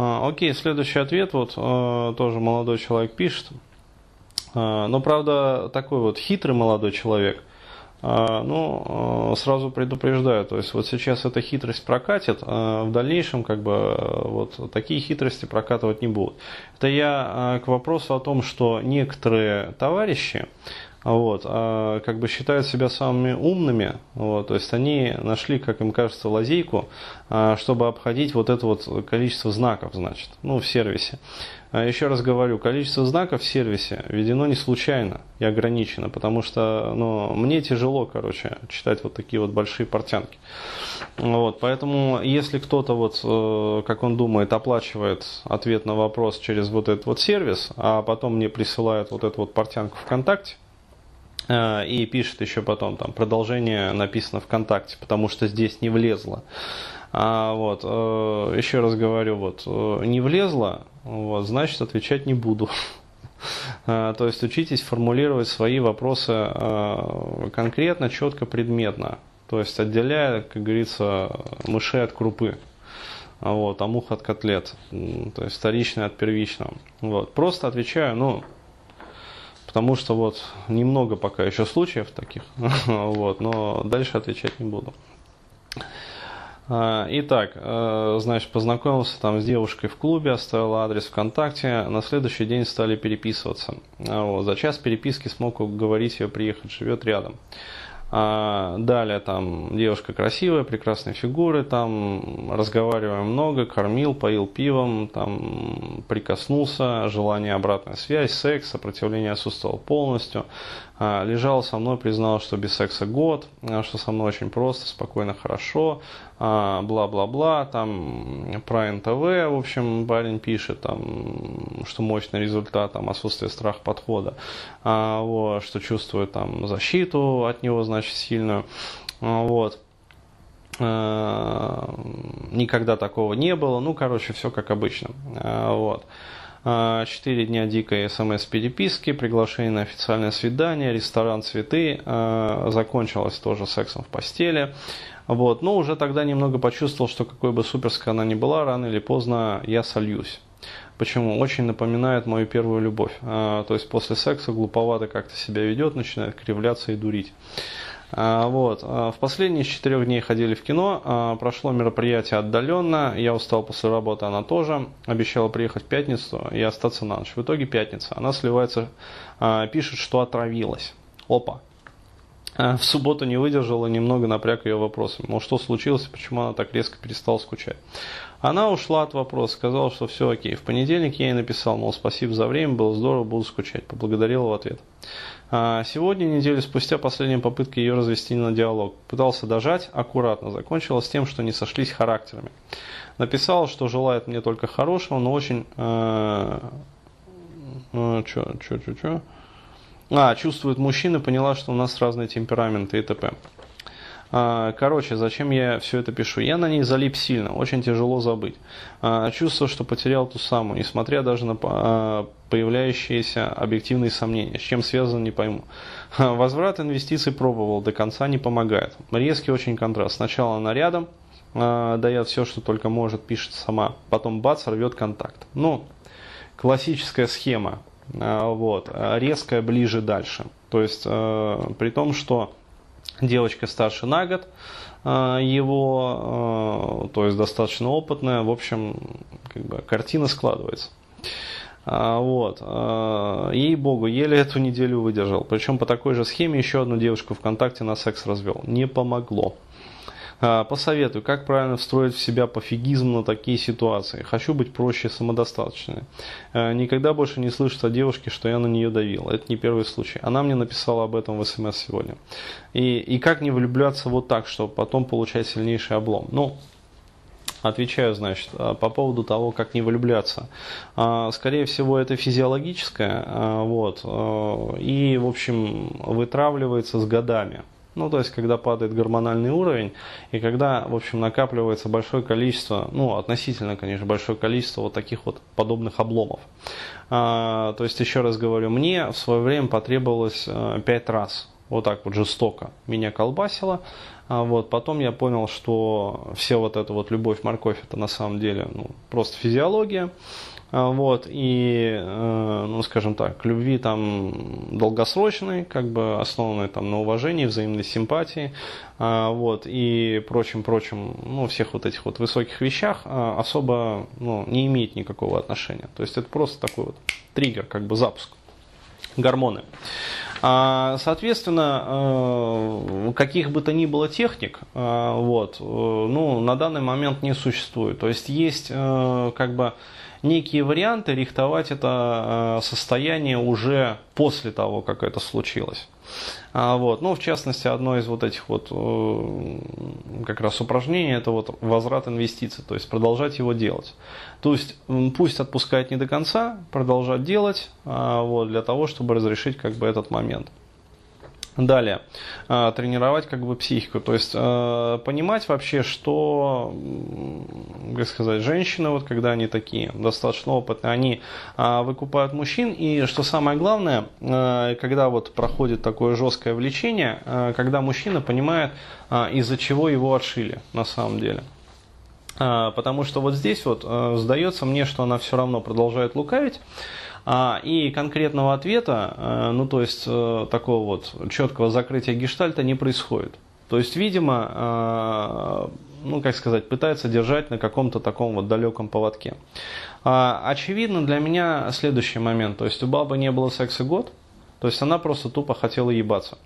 А, окей, следующий ответ, вот а, тоже молодой человек пишет. А, но, правда, такой вот хитрый молодой человек. Ну, сразу предупреждаю, то есть вот сейчас эта хитрость прокатит, а в дальнейшем как бы вот такие хитрости прокатывать не будут. Это я к вопросу о том, что некоторые товарищи, вот, как бы считают себя самыми умными, вот, то есть они нашли, как им кажется, лазейку, чтобы обходить вот это вот количество знаков, значит, ну, в сервисе. А еще раз говорю, количество знаков в сервисе введено не случайно и ограничено, потому что ну, мне тяжело, короче, читать вот такие вот большие портянки. Вот, поэтому, если кто-то, вот, э, как он думает, оплачивает ответ на вопрос через вот этот вот сервис, а потом мне присылает вот эту вот портянку ВКонтакте, и пишет еще потом, там, продолжение написано ВКонтакте, потому что здесь не влезло. А, вот, э, еще раз говорю, вот, не влезло, вот, значит, отвечать не буду. То есть учитесь формулировать свои вопросы конкретно, четко, предметно. То есть отделяя, как говорится, мышей от крупы. Вот, а мух от котлет. То есть вторичное от первичного. Вот. Просто отвечаю, ну, потому что вот немного пока еще случаев таких. вот, но дальше отвечать не буду. А, итак, э, значит, познакомился там с девушкой в клубе, оставил адрес ВКонтакте, на следующий день стали переписываться. А вот, за час переписки смог уговорить ее приехать, живет рядом. А далее там девушка красивая, прекрасные фигуры, там разговариваем много, кормил, поил пивом, там прикоснулся, желание обратная связь, секс, сопротивление отсутствовало полностью. А, лежал со мной, признал, что без секса год, а, что со мной очень просто, спокойно, хорошо, а, бла-бла-бла, там про НТВ, в общем, парень пишет, там, что мощный результат, там, отсутствие страха подхода, вот, что чувствует там защиту от него, значит, сильную, вот. Никогда такого не было, ну, короче, все как обычно, вот. Четыре дня дикой смс-переписки, приглашение на официальное свидание, ресторан «Цветы», закончилось тоже сексом в постели. Вот. Но уже тогда немного почувствовал, что какой бы суперской она ни была, рано или поздно я сольюсь. Почему? Очень напоминает мою первую любовь. А, то есть после секса глуповато как-то себя ведет, начинает кривляться и дурить. А, вот. А, в последние из четырех дней ходили в кино, а, прошло мероприятие отдаленно, я устал после работы, она тоже, обещала приехать в пятницу и остаться на ночь. В итоге пятница, она сливается, пишет, что отравилась. Опа, в субботу не выдержала, немного напряг ее вопросами. Мол, что случилось, почему она так резко перестала скучать. Она ушла от вопроса, сказала, что все окей. В понедельник я ей написал, мол, спасибо за время, было здорово, буду скучать. Поблагодарила в ответ. А сегодня, неделю спустя, последняя попытка ее развести на диалог. Пытался дожать, аккуратно. Закончилось тем, что не сошлись характерами. Написала, что желает мне только хорошего, но очень... Э, э, чё, чё? А, чувствует мужчина, поняла, что у нас разные темпераменты и т.п. А, короче, зачем я все это пишу? Я на ней залип сильно, очень тяжело забыть. А, чувствую, что потерял ту самую, несмотря даже на а, появляющиеся объективные сомнения. С чем связано, не пойму. Возврат инвестиций пробовал, до конца не помогает. Резкий очень контраст. Сначала она рядом, дает все, что только может, пишет сама. Потом бац, рвет контакт. Ну, классическая схема. Вот, резкая ближе дальше. То есть, э, при том, что девочка старше на год э, его, э, то есть достаточно опытная, в общем, как бы картина складывается. А, вот. Ей-богу, еле эту неделю выдержал. Причем по такой же схеме еще одну девушку ВКонтакте на секс развел. Не помогло. А, посоветую, как правильно встроить в себя пофигизм на такие ситуации. Хочу быть проще и самодостаточной. А, никогда больше не слышать о девушке, что я на нее давил. Это не первый случай. Она мне написала об этом в смс сегодня. И, и как не влюбляться вот так, чтобы потом получать сильнейший облом. Ну, Отвечаю, значит, а, по поводу того, как не влюбляться. Скорее всего, это физиологическое, вот, и, в общем, вытравливается с годами. Ну, то есть, когда падает гормональный уровень, и когда, в общем, накапливается большое количество, ну, относительно, конечно, большое количество вот таких вот подобных обломов. А, то есть, еще раз говорю, мне в свое время потребовалось а, 5 раз вот так вот жестоко меня колбасило, А вот, потом я понял, что все вот эта вот любовь, морковь, это на самом деле ну, просто физиология. А, вот, и, э, ну, скажем так, любви там долгосрочной, как бы основанной там на уважении, взаимной симпатии, а, вот, и прочим-прочим, ну, всех вот этих вот высоких вещах а, особо, ну, не имеет никакого отношения. То есть это просто такой вот триггер, как бы запуск, гормоны. Соответственно, э, каких бы то ни было техник, вот, э, ну, на данный момент не существует. То есть есть как бы некие варианты рихтовать это э, состояние уже после того, как это случилось. А, вот. Ну, в частности, одно из вот этих вот э, как раз упражнений, это вот возврат инвестиций, то есть продолжать его делать. То есть пусть отпускает не до конца, продолжать делать, а, вот, для того, чтобы разрешить как бы этот момент. Далее, а, тренировать как бы психику, то есть а, понимать вообще, что, как сказать, женщины, вот когда они такие достаточно опытные, они а, выкупают мужчин, и что самое главное, когда вот проходит такое жесткое влечение, когда мужчина понимает, из-за чего его отшили на самом деле. Потому что вот здесь вот сдается мне, что она все равно продолжает лукавить, и конкретного ответа, э, ну то есть э, такого вот четкого закрытия гештальта не происходит. То есть, видимо, э, ну как сказать, пытается держать на каком-то таком вот далеком поводке. А, очевидно для меня следующий момент. То есть у бабы не было секса год, то есть она просто тупо хотела ебаться.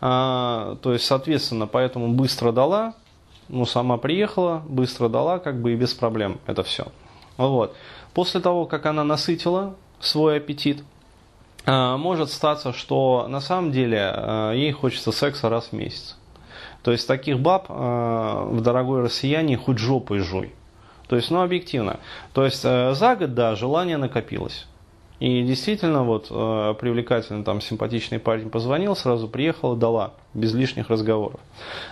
А, то есть, соответственно, поэтому быстро дала, ну сама приехала, быстро дала, как бы и без проблем это все. Вот. После того, как она насытила свой аппетит, а, может статься, что на самом деле а, ей хочется секса раз в месяц. То есть таких баб а, в дорогой россияне хоть жопой жуй. То есть, ну, объективно. То есть, за год, да, желание накопилось. И действительно, вот, привлекательный, там, симпатичный парень позвонил, сразу приехал, дала, без лишних разговоров.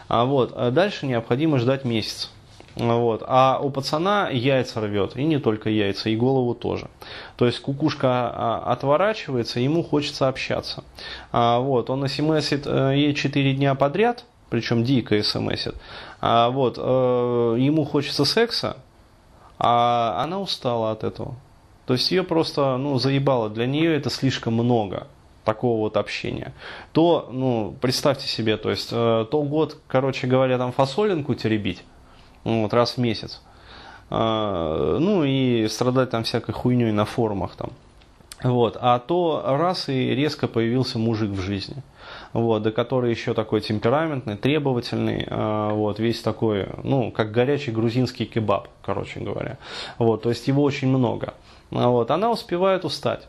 А вот, дальше необходимо ждать месяц. Вот. А у пацана яйца рвет, и не только яйца, и голову тоже. То есть кукушка а, отворачивается, ему хочется общаться. А, вот. Он смсит э, ей 4 дня подряд, причем дико смсит. А, вот. Э, ему хочется секса, а она устала от этого. То есть ее просто ну, заебало. Для нее это слишком много такого вот общения. То, ну, представьте себе, то есть, э, то год, короче говоря, там фасолинку теребить, вот, раз в месяц. А, ну и страдать там всякой хуйней на форумах там. Вот. А то раз и резко появился мужик в жизни. Вот, да который еще такой темпераментный, требовательный, а, вот, весь такой, ну, как горячий грузинский кебаб, короче говоря. Вот, то есть его очень много. Вот, она успевает устать.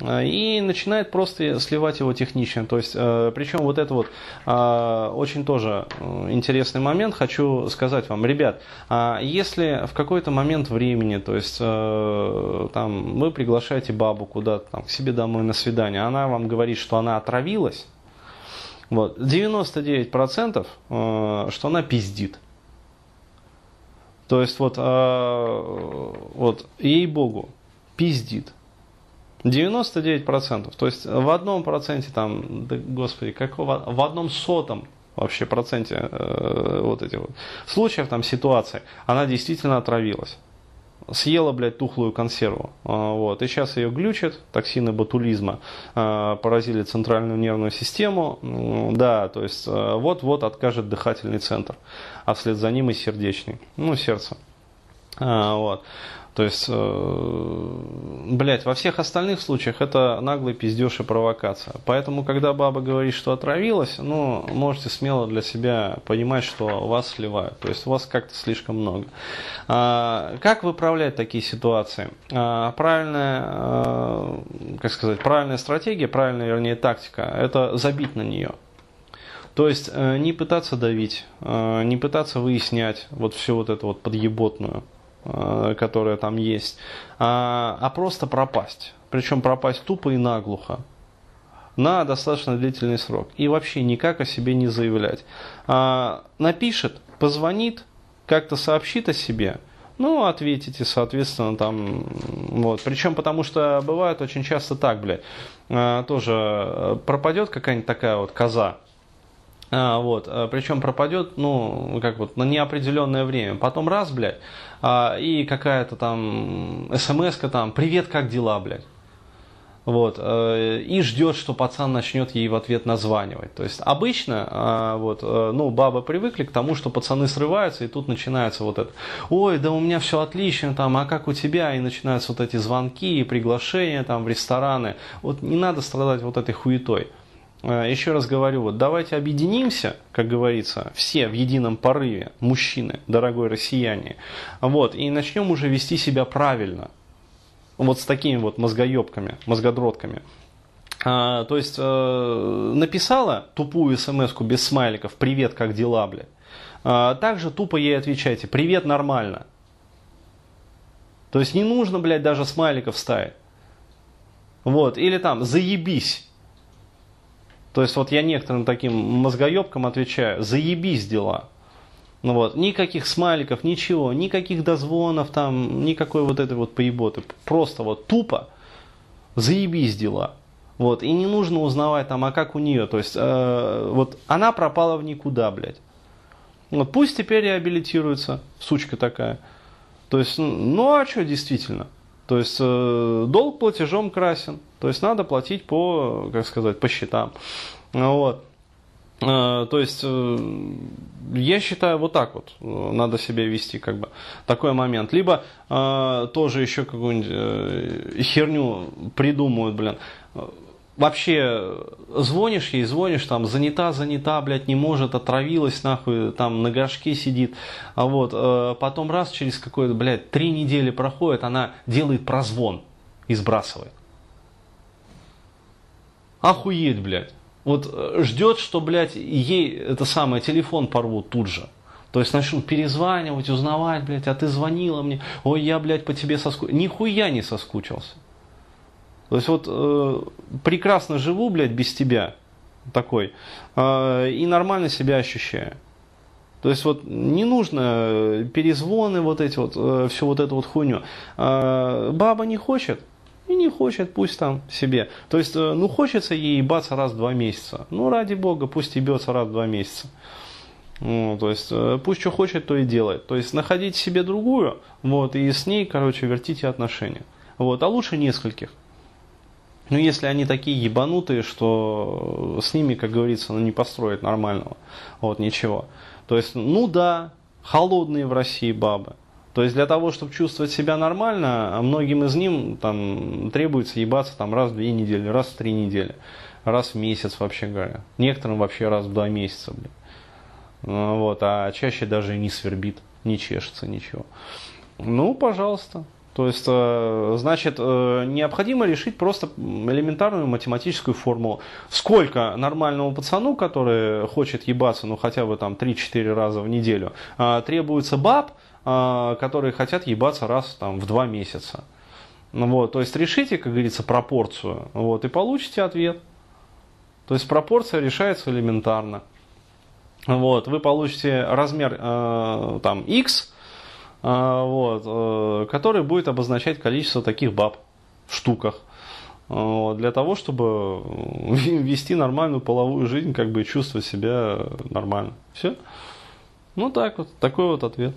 Э, и начинает просто сливать его технично. То есть, э, причем вот это вот э, очень тоже интересный момент, хочу сказать вам, ребят, а если в какой-то момент времени, то есть там вы приглашаете бабу куда-то там, к себе домой на свидание, она вам говорит, что она отравилась, вот, 99% что она пиздит. То есть вот, вот ей-богу, пиздит. 99%. То есть в одном проценте там, да, господи, какого, в одном сотом вообще проценте э, вот этих вот случаев, там ситуации, она действительно отравилась. Съела, блядь, тухлую консерву. А, вот. И сейчас ее глючит, токсины ботулизма а, поразили центральную нервную систему. Да, то есть э, вот-вот откажет дыхательный центр, а вслед за ним и сердечный. Ну, сердце. А, вот. То есть, э, блядь, во всех остальных случаях это наглый пиздеж и провокация. Поэтому, когда баба говорит, что отравилась, ну, можете смело для себя понимать, что вас сливают. То есть, у вас как-то слишком много. А, как выправлять такие ситуации? А, правильная, а, как сказать, правильная стратегия, правильная, вернее, тактика, это забить на нее. То есть э, не пытаться давить, не пытаться выяснять вот всю вот эту вот подъеботную которая там есть, а, а просто пропасть. Причем пропасть тупо и наглухо на достаточно длительный срок. И вообще никак о себе не заявлять. А, напишет, позвонит, как-то сообщит о себе, ну, ответите, соответственно, там, вот. Причем потому что бывает очень часто так, блядь, а, тоже пропадет какая-нибудь такая вот коза, А, вот, а, причем пропадет, ну, как вот, на неопределенное время. Потом раз, блядь, а, и какая-то там смс там, привет, как дела, блядь. Вот, э, и ждет, что пацан начнет ей в ответ названивать. То есть обычно э, вот, э, ну, бабы привыкли к тому, что пацаны срываются, и тут начинается вот это, ой, да у меня все отлично, там, а как у тебя? И начинаются вот эти звонки и приглашения там, в рестораны. Вот не надо страдать вот этой хуетой. Еще раз говорю, вот давайте объединимся, как говорится, все в едином порыве, мужчины, дорогой россияне, вот, и начнем уже вести себя правильно вот с такими вот мозгоебками, мозгодротками. А, то есть э, написала тупую смс без смайликов «Привет, как дела, бля?» а, Также тупо ей отвечайте «Привет, нормально». То есть не нужно, блядь, даже смайликов ставить. Вот, или там «Заебись». То есть вот я некоторым таким мозгоебкам отвечаю «Заебись дела». Ну вот, никаких смайликов, ничего, никаких дозвонов там, никакой вот этой вот поеботы. Просто вот тупо заебись дела. Вот, и не нужно узнавать там, а как у нее. То есть, э, вот она пропала в никуда, блядь. Вот пусть теперь реабилитируется, сучка такая. То есть, ну а что действительно? То есть, э, долг платежом красен. То есть, надо платить по, как сказать, по счетам. Вот. Э, то есть, э, я считаю, вот так вот надо себя вести, как бы, такой момент. Либо тоже еще какую-нибудь херню придумают, блин. Вообще, звонишь ей, звонишь, там, занята, занята, блядь, не может, отравилась, нахуй, там, на горшке сидит. А вот, э, потом раз, через какое-то, блядь, три недели проходит, она делает прозвон и сбрасывает. Охуеть, блядь вот э, ждет, что, блядь, ей это самое, телефон порвут тут же. То есть начнут перезванивать, узнавать, блядь, а ты звонила мне, ой, я, блядь, по тебе соскучился. Нихуя не соскучился. То есть вот э, прекрасно живу, блядь, без тебя, такой, э, и нормально себя ощущаю. То есть вот не нужно перезвоны вот эти вот, э, всю вот эту вот хуйню. Э, баба не хочет, и не хочет, пусть там себе. То есть, э, ну хочется ей ебаться раз в два месяца. Ну ради бога, пусть ебется раз в два месяца. Ну, то есть, э, пусть что хочет, то и делает. То есть, находите себе другую, вот, и с ней, короче, вертите отношения. Вот, а лучше нескольких. Ну, если они такие ебанутые, что с ними, как говорится, ну, не построить нормального, вот, ничего. То есть, ну да, холодные в России бабы. То есть для того, чтобы чувствовать себя нормально, многим из ним там, требуется ебаться там, раз в две недели, раз в три недели, раз в месяц вообще говоря. Некоторым вообще раз в два месяца. Блин. Ну, вот, а чаще даже не свербит, не чешется ничего. Ну, пожалуйста. То есть, э, значит, э, необходимо решить просто элементарную математическую формулу. Сколько нормальному пацану, который хочет ебаться, ну, хотя бы там 3-4 раза в неделю, э, требуется баб, которые хотят ебаться раз там, в два месяца. Ну, вот, то есть решите, как говорится, пропорцию, вот, и получите ответ. То есть пропорция решается элементарно. Вот, вы получите размер э, там x, вот, э, который будет обозначать количество таких баб в штуках. Вот, для того, чтобы вести нормальную половую жизнь, как бы чувствовать себя нормально. Все. Ну так вот, такой вот ответ.